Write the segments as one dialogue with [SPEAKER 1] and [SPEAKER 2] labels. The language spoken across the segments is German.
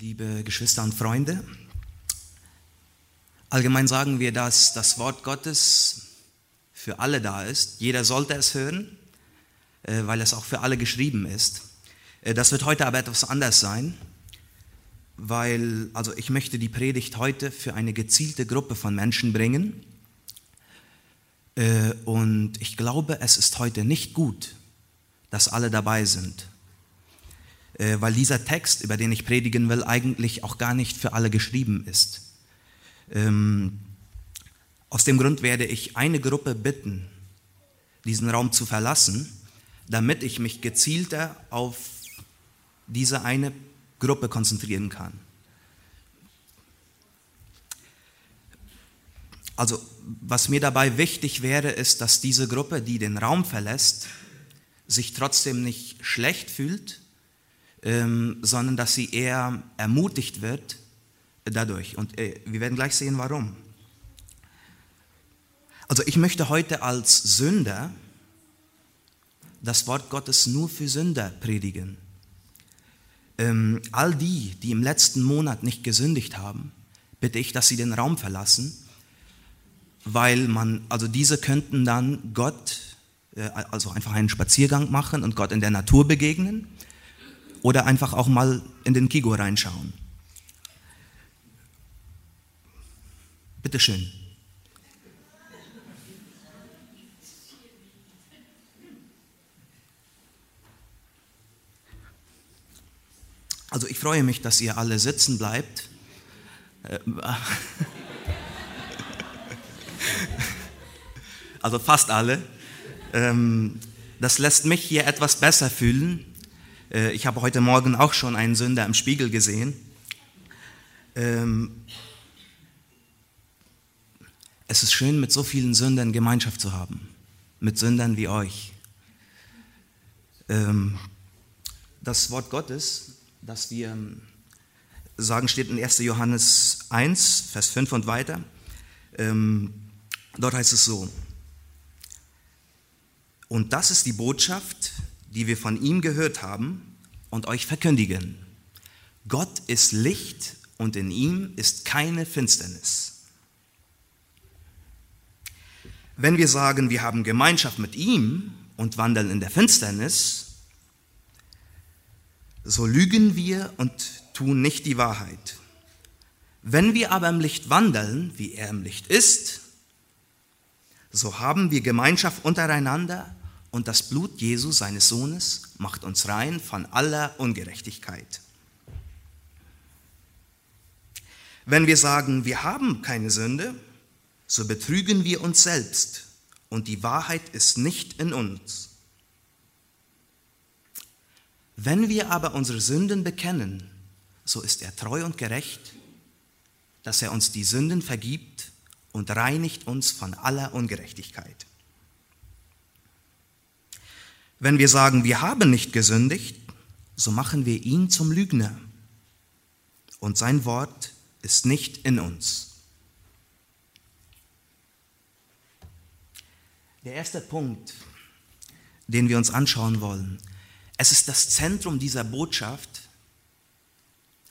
[SPEAKER 1] liebe Geschwister und Freunde. Allgemein sagen wir, dass das Wort Gottes für alle da ist. Jeder sollte es hören, äh, weil es auch für alle geschrieben ist. Äh, das wird heute aber etwas anders sein, weil also ich möchte die Predigt heute für eine gezielte Gruppe von Menschen bringen. Äh, und ich glaube, es ist heute nicht gut, dass alle dabei sind. Äh, weil dieser Text, über den ich predigen will, eigentlich auch gar nicht für alle geschrieben ist. Ähm, aus dem Grund werde ich eine Gruppe bitten, diesen Raum zu verlassen, damit ich mich gezielter auf diese eine Gruppe konzentrieren kann. Also was mir dabei wichtig wäre, ist, dass diese Gruppe, die den Raum verlässt, sich trotzdem nicht schlecht fühlt, ähm, sondern dass sie eher ermutigt wird dadurch. Und äh, wir werden gleich sehen, warum. Also ich möchte heute als Sünder das Wort Gottes nur für Sünder predigen. Ähm, all die, die im letzten Monat nicht gesündigt haben, bitte ich, dass sie den Raum verlassen, weil man, also diese könnten dann Gott äh, also einfach einen Spaziergang machen und Gott in der Natur begegnen oder einfach auch mal in den Kigo reinschauen. Bitte schön. Also ich freue mich, dass ihr alle sitzen bleibt. Äh, also fast alle. Ähm, das lässt mich hier etwas besser fühlen. Äh, ich habe heute Morgen auch schon einen Sünder im Spiegel gesehen. Ähm, es ist schön, mit so vielen Sündern Gemeinschaft zu haben, mit Sündern wie euch. Ähm, das Wort Gottes, das wir sagen, steht in 1. Johannes 1, Vers 5 und weiter. Dort heißt es so, und das ist die Botschaft, die wir von ihm gehört haben und euch verkündigen. Gott ist Licht und in ihm ist keine Finsternis. Wenn wir sagen, wir haben Gemeinschaft mit ihm und wandeln in der Finsternis, so lügen wir und tun nicht die Wahrheit. Wenn wir aber im Licht wandeln, wie er im Licht ist, so haben wir Gemeinschaft untereinander und das Blut Jesu, seines Sohnes, macht uns rein von aller Ungerechtigkeit. Wenn wir sagen, wir haben keine Sünde, so betrügen wir uns selbst und die Wahrheit ist nicht in uns. Wenn wir aber unsere Sünden bekennen, so ist er treu und gerecht, dass er uns die Sünden vergibt und reinigt uns von aller Ungerechtigkeit. Wenn wir sagen, wir haben nicht gesündigt, so machen wir ihn zum Lügner und sein Wort ist nicht in uns. Der erste Punkt, den wir uns anschauen wollen, es ist das Zentrum dieser Botschaft,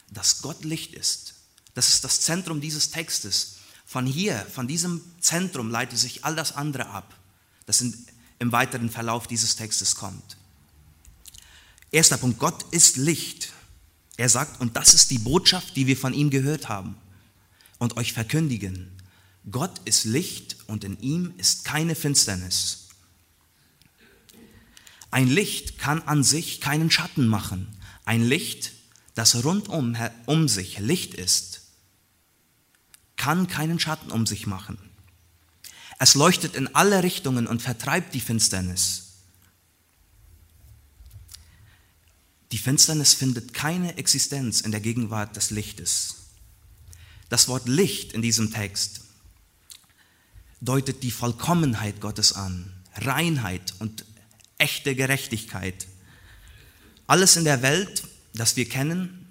[SPEAKER 1] dass Gott Licht ist. Das ist das Zentrum dieses Textes. Von hier, von diesem Zentrum leitet sich all das andere ab. Das sind im weiteren Verlauf dieses Textes kommt. Erster Punkt, Gott ist Licht. Er sagt, und das ist die Botschaft, die wir von ihm gehört haben und euch verkündigen. Gott ist Licht und in ihm ist keine Finsternis. Ein Licht kann an sich keinen Schatten machen. Ein Licht, das rundum um sich Licht ist, kann keinen Schatten um sich machen. Es leuchtet in alle Richtungen und vertreibt die Finsternis. Die Finsternis findet keine Existenz in der Gegenwart des Lichtes. Das Wort Licht in diesem Text deutet die Vollkommenheit Gottes an, Reinheit und echte Gerechtigkeit. Alles in der Welt, das wir kennen,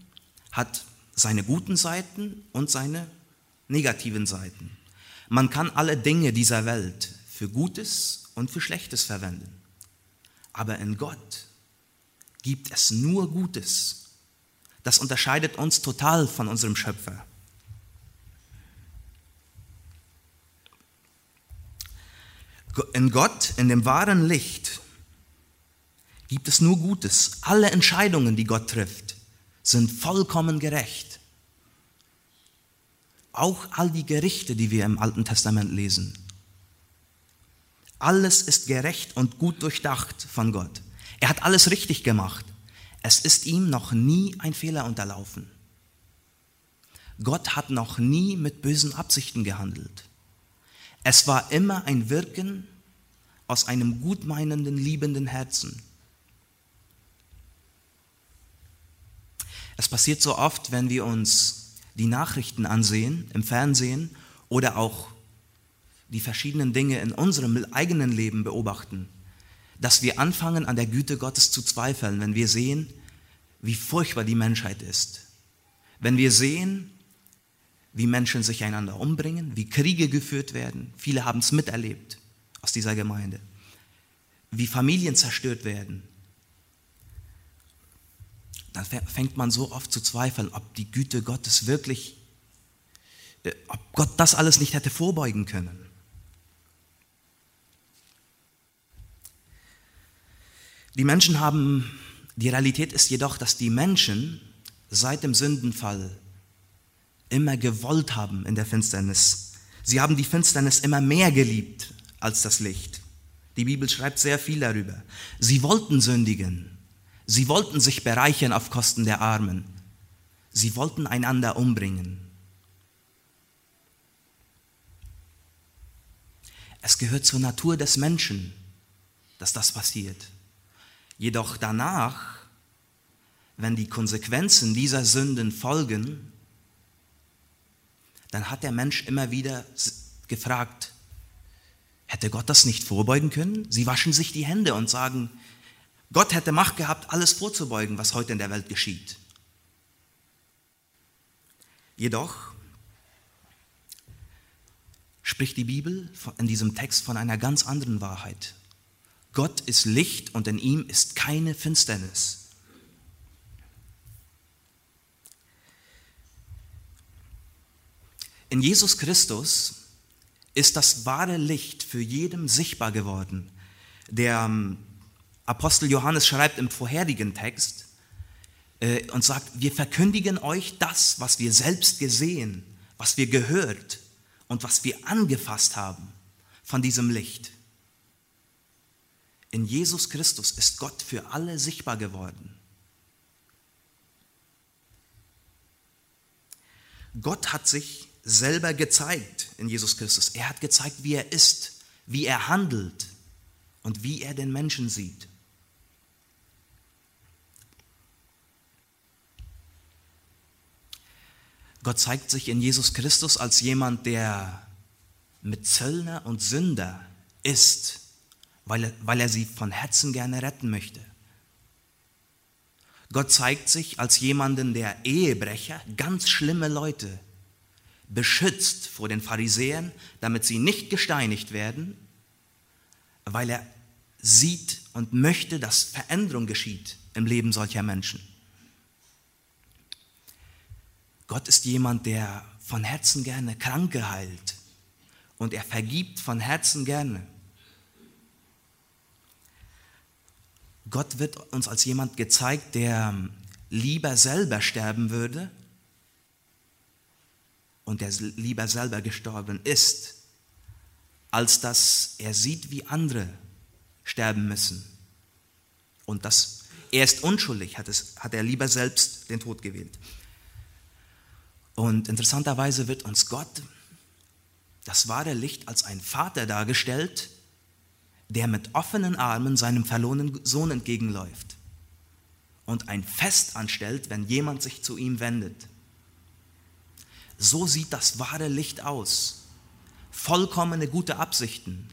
[SPEAKER 1] hat seine guten Seiten und seine negativen Seiten. Man kann alle Dinge dieser Welt für Gutes und für Schlechtes verwenden. Aber in Gott gibt es nur Gutes. Das unterscheidet uns total von unserem Schöpfer. In Gott, in dem wahren Licht, gibt es nur Gutes. Alle Entscheidungen, die Gott trifft, sind vollkommen gerecht. Auch all die Gerichte, die wir im Alten Testament lesen. Alles ist gerecht und gut durchdacht von Gott. Er hat alles richtig gemacht. Es ist ihm noch nie ein Fehler unterlaufen. Gott hat noch nie mit bösen Absichten gehandelt. Es war immer ein Wirken aus einem gutmeinenden, liebenden Herzen. Es passiert so oft, wenn wir uns die Nachrichten ansehen im Fernsehen oder auch die verschiedenen Dinge in unserem eigenen Leben beobachten, dass wir anfangen an der Güte Gottes zu zweifeln, wenn wir sehen, wie furchtbar die Menschheit ist. Wenn wir sehen, wie Menschen sich einander umbringen, wie Kriege geführt werden. Viele haben es miterlebt aus dieser Gemeinde. Wie Familien zerstört werden. Dann fängt man so oft zu zweifeln, ob die Güte Gottes wirklich, äh, ob Gott das alles nicht hätte vorbeugen können. Die Menschen haben, die Realität ist jedoch, dass die Menschen seit dem Sündenfall immer gewollt haben in der Finsternis. Sie haben die Finsternis immer mehr geliebt als das Licht. Die Bibel schreibt sehr viel darüber. Sie wollten sündigen. Sie wollten sich bereichern auf Kosten der Armen. Sie wollten einander umbringen. Es gehört zur Natur des Menschen, dass das passiert. Jedoch danach, wenn die Konsequenzen dieser Sünden folgen, dann hat der Mensch immer wieder gefragt, hätte Gott das nicht vorbeugen können? Sie waschen sich die Hände und sagen, Gott hätte Macht gehabt, alles vorzubeugen, was heute in der Welt geschieht. Jedoch spricht die Bibel in diesem Text von einer ganz anderen Wahrheit. Gott ist Licht und in ihm ist keine Finsternis. In Jesus Christus ist das wahre Licht für jedem sichtbar geworden. Der ähm, Apostel Johannes schreibt im vorherigen Text äh, und sagt, wir verkündigen euch das, was wir selbst gesehen, was wir gehört und was wir angefasst haben von diesem Licht. In Jesus Christus ist Gott für alle sichtbar geworden. Gott hat sich selber gezeigt in Jesus Christus. Er hat gezeigt, wie er ist, wie er handelt und wie er den Menschen sieht. Gott zeigt sich in Jesus Christus als jemand, der mit Zöllner und Sünder ist weil er, weil er sie von Herzen gerne retten möchte. Gott zeigt sich als jemanden, der Ehebrecher, ganz schlimme Leute, beschützt vor den Pharisäern, damit sie nicht gesteinigt werden, weil er sieht und möchte, dass Veränderung geschieht im Leben solcher Menschen. Gott ist jemand, der von Herzen gerne Kranke heilt und er vergibt von Herzen gerne. Gott wird uns als jemand gezeigt, der lieber selber sterben würde und der lieber selber gestorben ist, als dass er sieht, wie andere sterben müssen. Und das, er ist unschuldig, hat, es, hat er lieber selbst den Tod gewählt. Und interessanterweise wird uns Gott, das wahre Licht, als ein Vater dargestellt, der mit offenen Armen seinem verlorenen Sohn entgegenläuft und ein Fest anstellt, wenn jemand sich zu ihm wendet. So sieht das wahre Licht aus. Vollkommene gute Absichten.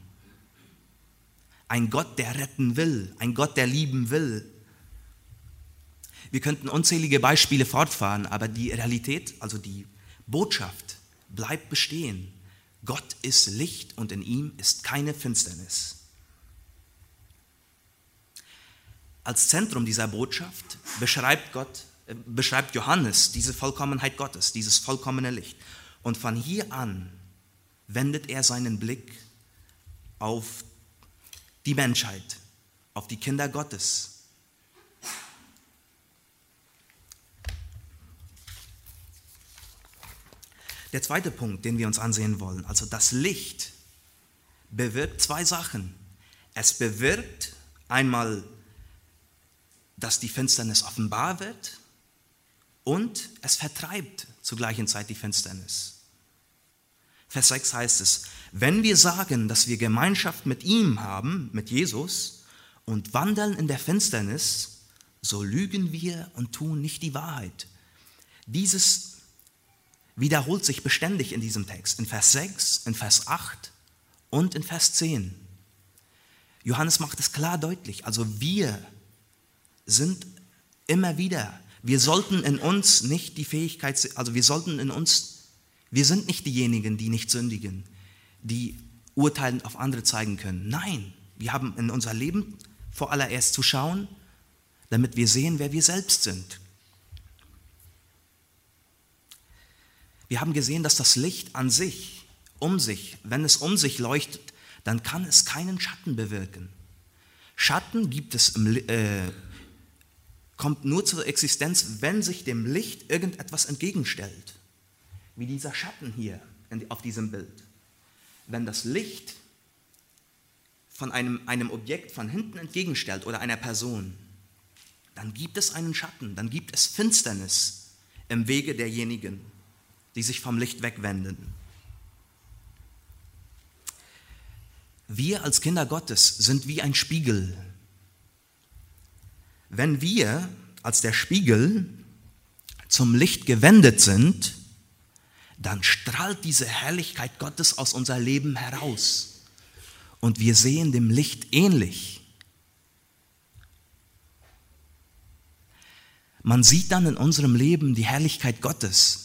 [SPEAKER 1] Ein Gott, der retten will, ein Gott, der lieben will. Wir könnten unzählige Beispiele fortfahren, aber die Realität, also die Botschaft, bleibt bestehen. Gott ist Licht und in ihm ist keine Finsternis. Als Zentrum dieser Botschaft beschreibt Gott äh, beschreibt Johannes diese Vollkommenheit Gottes, dieses vollkommene Licht. Und von hier an wendet er seinen Blick auf die Menschheit, auf die Kinder Gottes. Der zweite Punkt, den wir uns ansehen wollen, also das Licht, bewirkt zwei Sachen. Es bewirkt einmal, dass die Finsternis offenbar wird und es vertreibt zur gleichen Zeit die Finsternis. Vers 6 heißt es, wenn wir sagen, dass wir Gemeinschaft mit ihm haben, mit Jesus, und wandeln in der Finsternis, so lügen wir und tun nicht die Wahrheit. Dieses wiederholt sich beständig in diesem Text, in Vers 6, in Vers 8 und in Vers 10. Johannes macht es klar deutlich, also wir sind immer wieder, wir sollten in uns nicht die Fähigkeit, also wir sollten in uns, wir sind nicht diejenigen, die nicht sündigen die urteilend auf andere zeigen können. Nein, wir haben in unser Leben vor allererst zu schauen, damit wir sehen, wer wir selbst sind. Wir haben gesehen, dass das Licht an sich, um sich, wenn es um sich leuchtet, dann kann es keinen Schatten bewirken. Schatten gibt es im, äh, kommt nur zur Existenz, wenn sich dem Licht irgendetwas entgegenstellt. Wie dieser Schatten hier auf diesem Bild wenn das Licht von einem, einem Objekt von hinten entgegenstellt oder einer Person, dann gibt es einen Schatten, dann gibt es Finsternis im Wege derjenigen, die sich vom Licht wegwenden. Wir als Kinder Gottes sind wie ein Spiegel. Wenn wir als der Spiegel zum Licht gewendet sind, dann strahlt diese Herrlichkeit Gottes aus unser Leben heraus. Und wir sehen dem Licht ähnlich. Man sieht dann in unserem Leben die Herrlichkeit Gottes.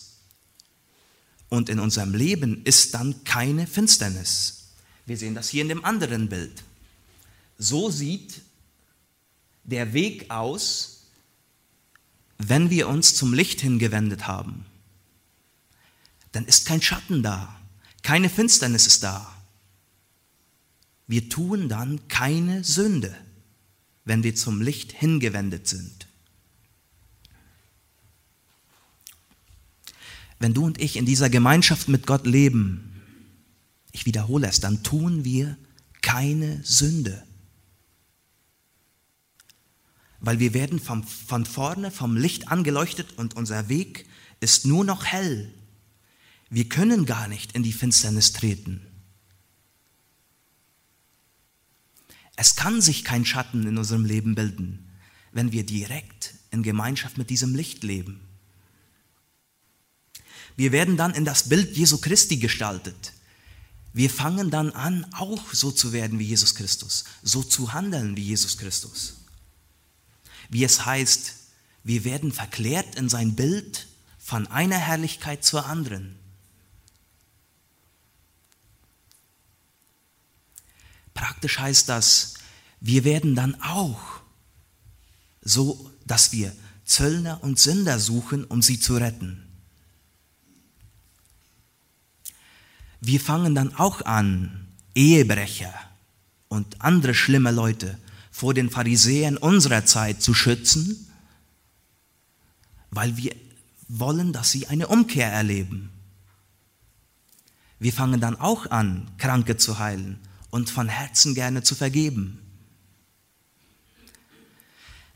[SPEAKER 1] Und in unserem Leben ist dann keine Finsternis. Wir sehen das hier in dem anderen Bild. So sieht der Weg aus, wenn wir uns zum Licht hingewendet haben dann ist kein Schatten da, keine Finsternis ist da. Wir tun dann keine Sünde, wenn wir zum Licht hingewendet sind. Wenn du und ich in dieser Gemeinschaft mit Gott leben, ich wiederhole es, dann tun wir keine Sünde. Weil wir werden vom, von vorne vom Licht angeleuchtet und unser Weg ist nur noch hell wir können gar nicht in die Finsternis treten. Es kann sich kein Schatten in unserem Leben bilden, wenn wir direkt in Gemeinschaft mit diesem Licht leben. Wir werden dann in das Bild Jesu Christi gestaltet. Wir fangen dann an, auch so zu werden wie Jesus Christus, so zu handeln wie Jesus Christus. Wie es heißt, wir werden verklärt in sein Bild von einer Herrlichkeit zur anderen. Praktisch heißt das, wir werden dann auch so, dass wir Zöllner und Sünder suchen, um sie zu retten. Wir fangen dann auch an, Ehebrecher und andere schlimme Leute vor den Pharisäern unserer Zeit zu schützen, weil wir wollen, dass sie eine Umkehr erleben. Wir fangen dann auch an, Kranke zu heilen und von Herzen gerne zu vergeben.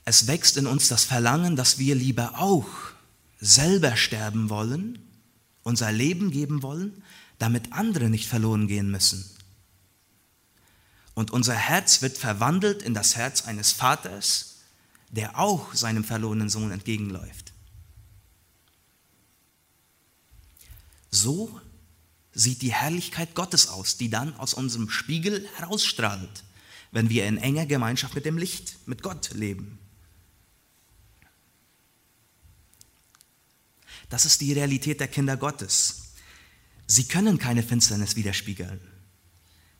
[SPEAKER 1] Es wächst in uns das Verlangen, dass wir lieber auch selber sterben wollen, unser Leben geben wollen, damit andere nicht verloren gehen müssen. Und unser Herz wird verwandelt in das Herz eines Vaters, der auch seinem verlorenen Sohn entgegenläuft. So sieht die Herrlichkeit Gottes aus, die dann aus unserem Spiegel herausstrahlt, wenn wir in enger Gemeinschaft mit dem Licht, mit Gott leben. Das ist die Realität der Kinder Gottes. Sie können keine Finsternis widerspiegeln,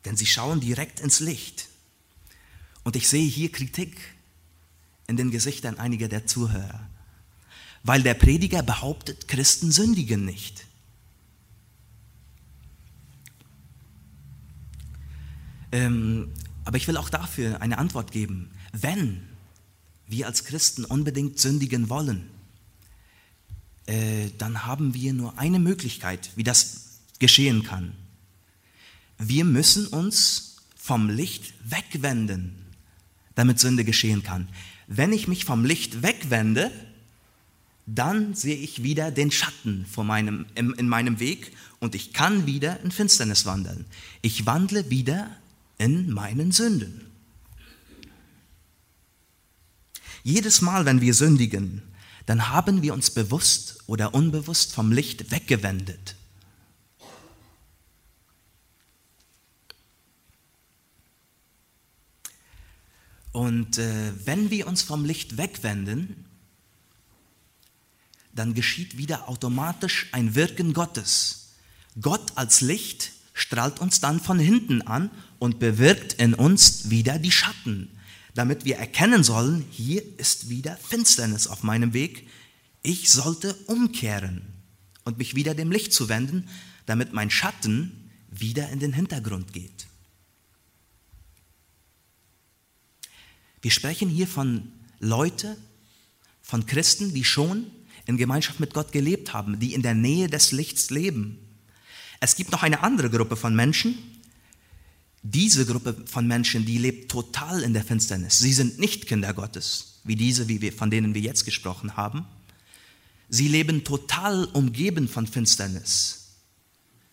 [SPEAKER 1] denn sie schauen direkt ins Licht. Und ich sehe hier Kritik in den Gesichtern einiger der Zuhörer. weil der Prediger behauptet, Christen sündigen nicht. Ähm, aber ich will auch dafür eine Antwort geben. Wenn wir als Christen unbedingt sündigen wollen, äh, dann haben wir nur eine Möglichkeit, wie das geschehen kann. Wir müssen uns vom Licht wegwenden, damit Sünde geschehen kann. Wenn ich mich vom Licht wegwende, dann sehe ich wieder den Schatten vor meinem, in, in meinem Weg und ich kann wieder in Finsternis wandeln. Ich wandle wieder in meinen Sünden. Jedes Mal, wenn wir sündigen, dann haben wir uns bewusst oder unbewusst vom Licht weggewendet. Und äh, wenn wir uns vom Licht wegwenden, dann geschieht wieder automatisch ein Wirken Gottes. Gott als Licht strahlt uns dann von hinten an und bewirkt in uns wieder die Schatten, damit wir erkennen sollen, hier ist wieder Finsternis auf meinem Weg. Ich sollte umkehren und mich wieder dem Licht zuwenden, damit mein Schatten wieder in den Hintergrund geht. Wir sprechen hier von Leute, von Christen, die schon in Gemeinschaft mit Gott gelebt haben, die in der Nähe des Lichts leben. Es gibt noch eine andere Gruppe von Menschen. Diese Gruppe von Menschen, die lebt total in der Finsternis. Sie sind nicht Kinder Gottes, wie diese, wie wir, von denen wir jetzt gesprochen haben. Sie leben total umgeben von Finsternis.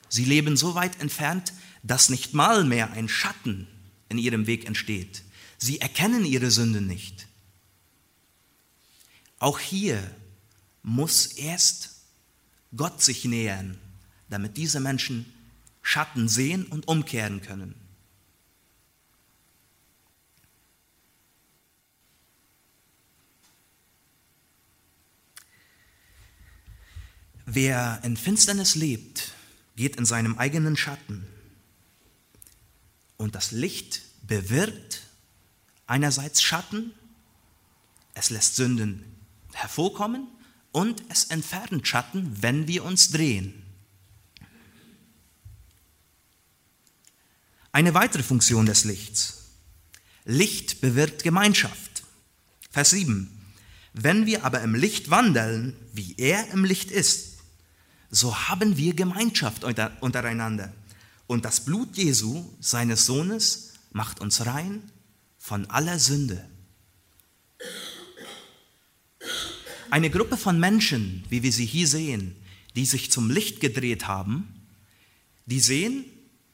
[SPEAKER 1] Sie leben so weit entfernt, dass nicht mal mehr ein Schatten in ihrem Weg entsteht. Sie erkennen ihre Sünde nicht. Auch hier muss erst Gott sich nähern, damit diese Menschen Schatten sehen und umkehren können. Wer in Finsternis lebt, geht in seinem eigenen Schatten. Und das Licht bewirkt einerseits Schatten, es lässt Sünden hervorkommen und es entfernt Schatten, wenn wir uns drehen. Eine weitere Funktion des Lichts. Licht bewirkt Gemeinschaft. Vers 7. Wenn wir aber im Licht wandeln, wie er im Licht ist, so haben wir Gemeinschaft untereinander. Und das Blut Jesu, seines Sohnes, macht uns rein von aller Sünde. Eine Gruppe von Menschen, wie wir sie hier sehen, die sich zum Licht gedreht haben, die sehen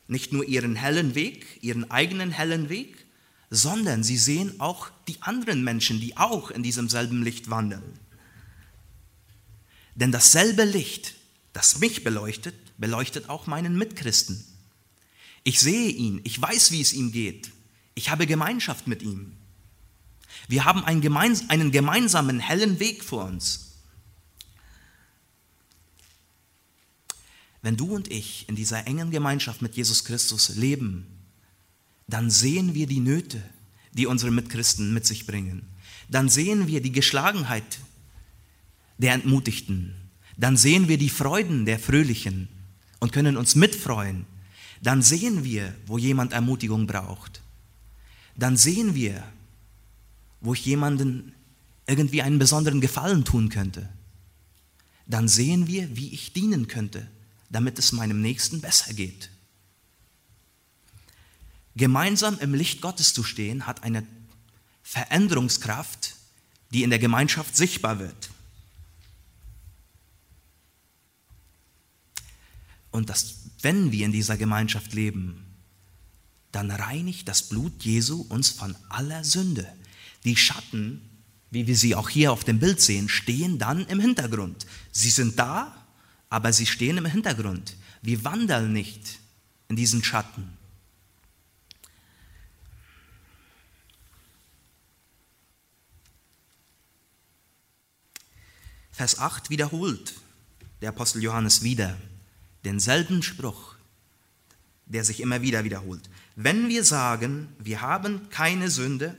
[SPEAKER 1] nicht nur ihren hellen Weg, ihren eigenen hellen Weg, sondern sie sehen auch die anderen Menschen, die auch in diesem selben Licht wandeln. Denn dasselbe Licht, das mich beleuchtet, beleuchtet auch meinen Mitchristen. Ich sehe ihn, ich weiß, wie es ihm geht, ich habe Gemeinschaft mit ihm. Wir haben einen, gemeins einen gemeinsamen hellen Weg vor uns. Wenn du und ich in dieser engen Gemeinschaft mit Jesus Christus leben, dann sehen wir die Nöte, die unsere Mitchristen mit sich bringen. Dann sehen wir die Geschlagenheit der Entmutigten. Dann sehen wir die Freuden der Fröhlichen und können uns mitfreuen. Dann sehen wir, wo jemand Ermutigung braucht. Dann sehen wir, wo ich jemanden irgendwie einen besonderen Gefallen tun könnte, dann sehen wir, wie ich dienen könnte, damit es meinem Nächsten besser geht. Gemeinsam im Licht Gottes zu stehen, hat eine Veränderungskraft, die in der Gemeinschaft sichtbar wird. Und dass, wenn wir in dieser Gemeinschaft leben, dann reinigt das Blut Jesu uns von aller Sünde. Die Schatten, wie wir sie auch hier auf dem Bild sehen, stehen dann im Hintergrund. Sie sind da, aber sie stehen im Hintergrund. Wir wandeln nicht in diesen Schatten. Vers 8 wiederholt der Apostel Johannes wieder denselben Spruch, der sich immer wieder wiederholt. Wenn wir sagen, wir haben keine Sünde,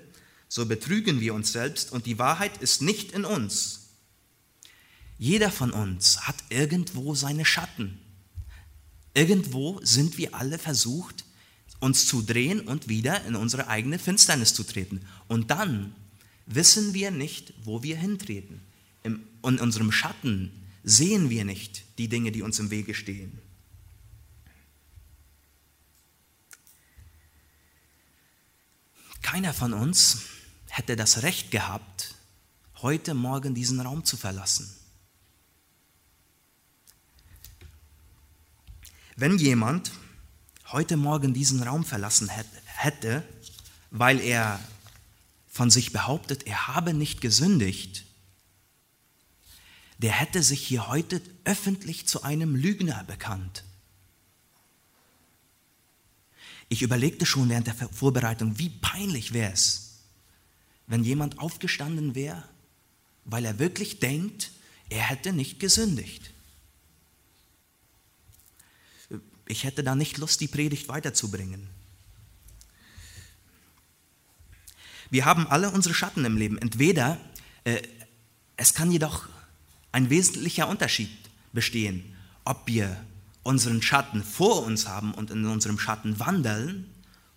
[SPEAKER 1] so betrügen wir uns selbst und die Wahrheit ist nicht in uns. Jeder von uns hat irgendwo seine Schatten. Irgendwo sind wir alle versucht, uns zu drehen und wieder in unsere eigene Finsternis zu treten. Und dann wissen wir nicht, wo wir hintreten. in unserem Schatten sehen wir nicht die Dinge, die uns im Wege stehen. Keiner von uns hätte das Recht gehabt, heute Morgen diesen Raum zu verlassen. Wenn jemand heute Morgen diesen Raum verlassen hätte, weil er von sich behauptet, er habe nicht gesündigt, der hätte sich hier heute öffentlich zu einem Lügner bekannt. Ich überlegte schon während der Vorbereitung, wie peinlich wäre es, wenn jemand aufgestanden wäre, weil er wirklich denkt, er hätte nicht gesündigt. Ich hätte da nicht Lust, die Predigt weiterzubringen. Wir haben alle unsere Schatten im Leben. Entweder, äh, es kann jedoch ein wesentlicher Unterschied bestehen, ob wir unseren Schatten vor uns haben und in unserem Schatten wandeln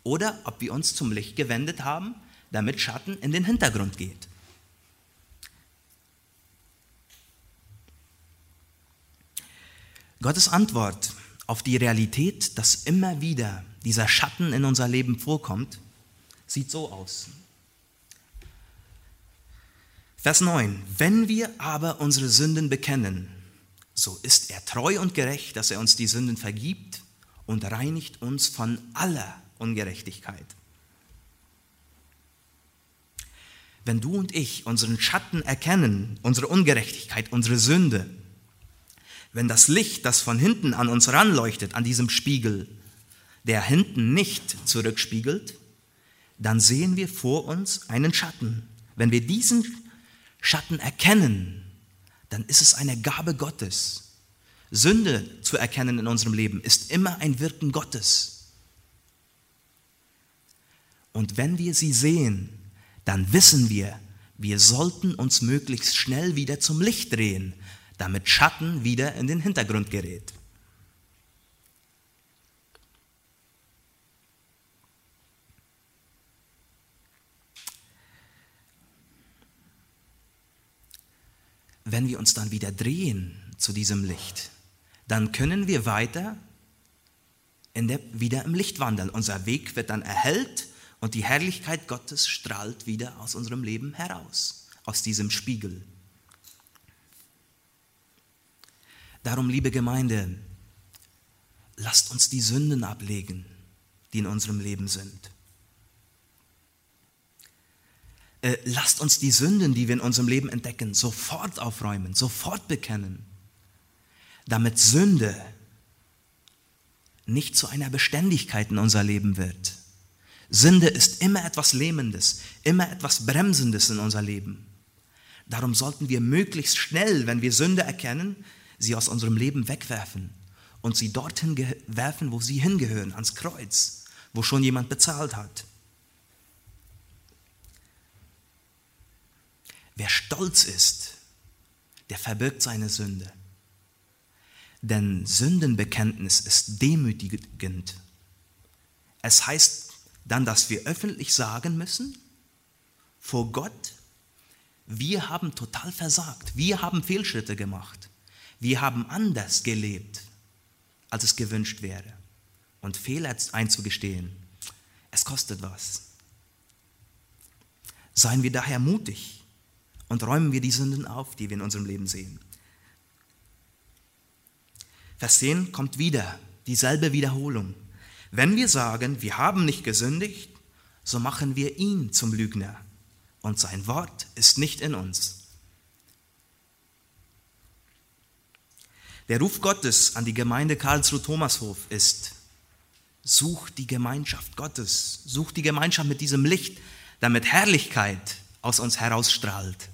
[SPEAKER 1] oder ob wir uns zum Licht gewendet haben, damit Schatten in den Hintergrund geht. Gottes Antwort auf die Realität, dass immer wieder dieser Schatten in unser Leben vorkommt, sieht so aus. Vers 9. Wenn wir aber unsere Sünden bekennen, so ist er treu und gerecht, dass er uns die Sünden vergibt und reinigt uns von aller Ungerechtigkeit. Wenn du und ich unseren Schatten erkennen, unsere Ungerechtigkeit, unsere Sünde, wenn das Licht, das von hinten an uns ranleuchtet, an diesem Spiegel, der hinten nicht zurückspiegelt, dann sehen wir vor uns einen Schatten. Wenn wir diesen Schatten erkennen, dann ist es eine Gabe Gottes. Sünde zu erkennen in unserem Leben ist immer ein Wirken Gottes. Und wenn wir sie sehen, dann wissen wir, wir sollten uns möglichst schnell wieder zum Licht drehen, damit Schatten wieder in den Hintergrund gerät. Wenn wir uns dann wieder drehen zu diesem Licht, dann können wir weiter der, wieder im Licht wandeln. Unser Weg wird dann erhellt und die Herrlichkeit Gottes strahlt wieder aus unserem Leben heraus, aus diesem Spiegel. Darum, liebe Gemeinde, lasst uns die Sünden ablegen, die in unserem Leben sind. Äh, lasst uns die Sünden, die wir in unserem Leben entdecken, sofort aufräumen, sofort bekennen, damit Sünde nicht zu einer Beständigkeit in unser Leben wird. Sünde ist immer etwas Lähmendes, immer etwas Bremsendes in unser Leben. Darum sollten wir möglichst schnell, wenn wir Sünde erkennen, sie aus unserem Leben wegwerfen und sie dorthin werfen, wo sie hingehören, ans Kreuz, wo schon jemand bezahlt hat. Wer stolz ist, der verbirgt seine Sünde. Denn Sündenbekenntnis ist demütigend. Es heißt dann, dass wir öffentlich sagen müssen, vor Gott, wir haben total versagt, wir haben Fehlschritte gemacht, wir haben anders gelebt, als es gewünscht wäre. Und Fehler einzugestehen, es kostet was. Seien wir daher mutig und räumen wir die Sünden auf, die wir in unserem Leben sehen. Vers 10 kommt wieder dieselbe Wiederholung. Wenn wir sagen, wir haben nicht gesündigt, so machen wir ihn zum Lügner und sein Wort ist nicht in uns. Der Ruf Gottes an die Gemeinde Karlsruhe-Thomashof ist, such die Gemeinschaft Gottes, such die Gemeinschaft mit diesem Licht, damit Herrlichkeit aus uns herausstrahlt.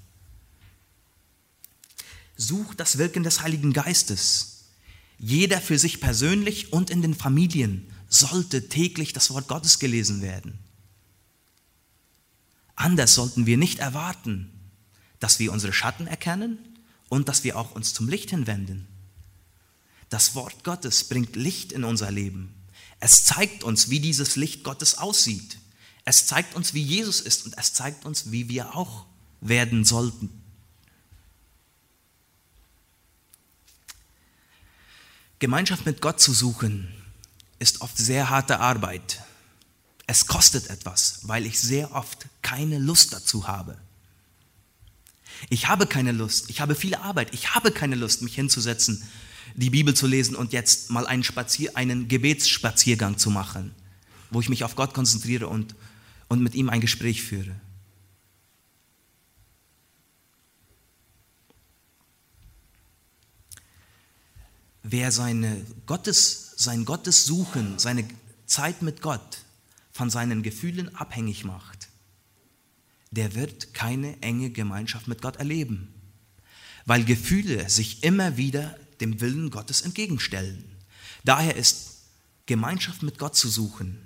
[SPEAKER 1] Such das Wirken des Heiligen Geistes. Jeder für sich persönlich und in den Familien sollte täglich das Wort Gottes gelesen werden. Anders sollten wir nicht erwarten, dass wir unsere Schatten erkennen und dass wir auch uns zum Licht hinwenden. Das Wort Gottes bringt Licht in unser Leben. Es zeigt uns, wie dieses Licht Gottes aussieht. Es zeigt uns, wie Jesus ist und es zeigt uns, wie wir auch werden sollten. Gemeinschaft mit Gott zu suchen ist oft sehr harte Arbeit. Es kostet etwas, weil ich sehr oft keine Lust dazu habe. Ich habe keine Lust, ich habe viel Arbeit, ich habe keine Lust, mich hinzusetzen, die Bibel zu lesen und jetzt mal einen, Spazier-, einen Gebetsspaziergang zu machen, wo ich mich auf Gott konzentriere und, und mit ihm ein Gespräch führe. Wer seine Gottes, sein Gottessuchen, seine Zeit mit Gott von seinen Gefühlen abhängig macht, der wird keine enge Gemeinschaft mit Gott erleben, weil Gefühle sich immer wieder dem Willen Gottes entgegenstellen. Daher ist Gemeinschaft mit Gott zu suchen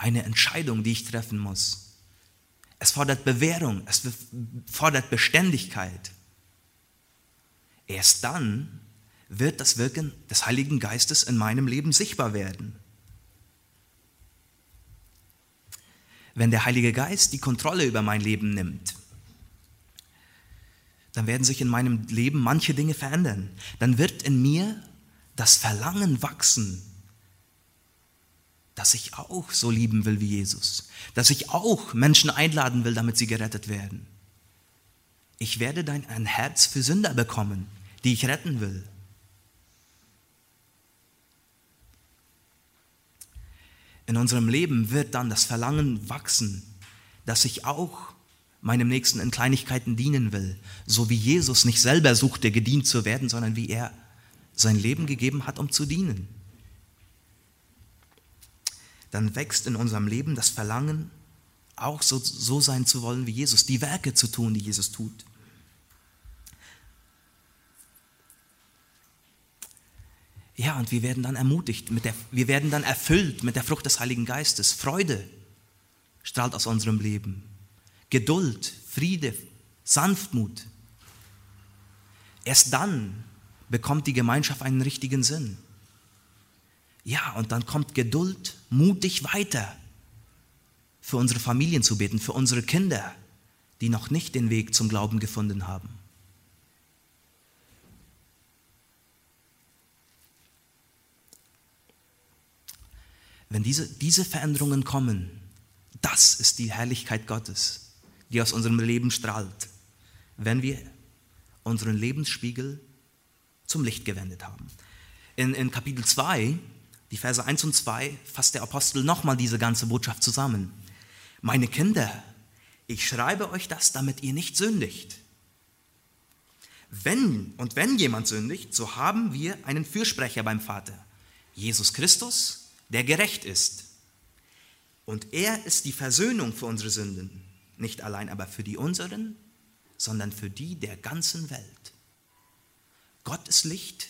[SPEAKER 1] eine Entscheidung, die ich treffen muss. Es fordert Bewährung, es fordert Beständigkeit. Erst dann wird das Wirken des Heiligen Geistes in meinem Leben sichtbar werden. Wenn der Heilige Geist die Kontrolle über mein Leben nimmt, dann werden sich in meinem Leben manche Dinge verändern. Dann wird in mir das Verlangen wachsen, dass ich auch so lieben will wie Jesus, dass ich auch Menschen einladen will, damit sie gerettet werden. Ich werde dann ein Herz für Sünder bekommen, die ich retten will. In unserem Leben wird dann das Verlangen wachsen, dass ich auch meinem Nächsten in Kleinigkeiten dienen will, so wie Jesus nicht selber suchte, gedient zu werden, sondern wie er sein Leben gegeben hat, um zu dienen. Dann wächst in unserem Leben das Verlangen, auch so, so sein zu wollen wie Jesus, die Werke zu tun, die Jesus tut. Ja, und wir werden dann ermutigt, mit der, wir werden dann erfüllt mit der Frucht des Heiligen Geistes. Freude strahlt aus unserem Leben. Geduld, Friede, Sanftmut. Erst dann bekommt die Gemeinschaft einen richtigen Sinn. Ja, und dann kommt Geduld mutig weiter, für unsere Familien zu beten, für unsere Kinder, die noch nicht den Weg zum Glauben gefunden haben. Wenn diese, diese Veränderungen kommen, das ist die Herrlichkeit Gottes die aus unserem Leben strahlt, wenn wir unseren Lebensspiegel zum Licht gewendet haben. In, in Kapitel 2, die Verse 1 und 2, fasst der Apostel nochmal diese ganze Botschaft zusammen. Meine Kinder, ich schreibe euch das, damit ihr nicht sündigt. Wenn und wenn jemand sündigt, so haben wir einen Fürsprecher beim Vater, Jesus Christus, der gerecht ist. Und er ist die Versöhnung für unsere Sünden nicht allein aber für die unseren, sondern für die der ganzen Welt. Gott ist Licht,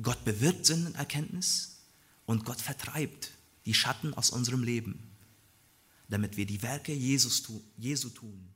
[SPEAKER 1] Gott bewirkt Sündenerkenntnis und Gott vertreibt die Schatten aus unserem Leben, damit wir die Werke Jesus, Jesu tun.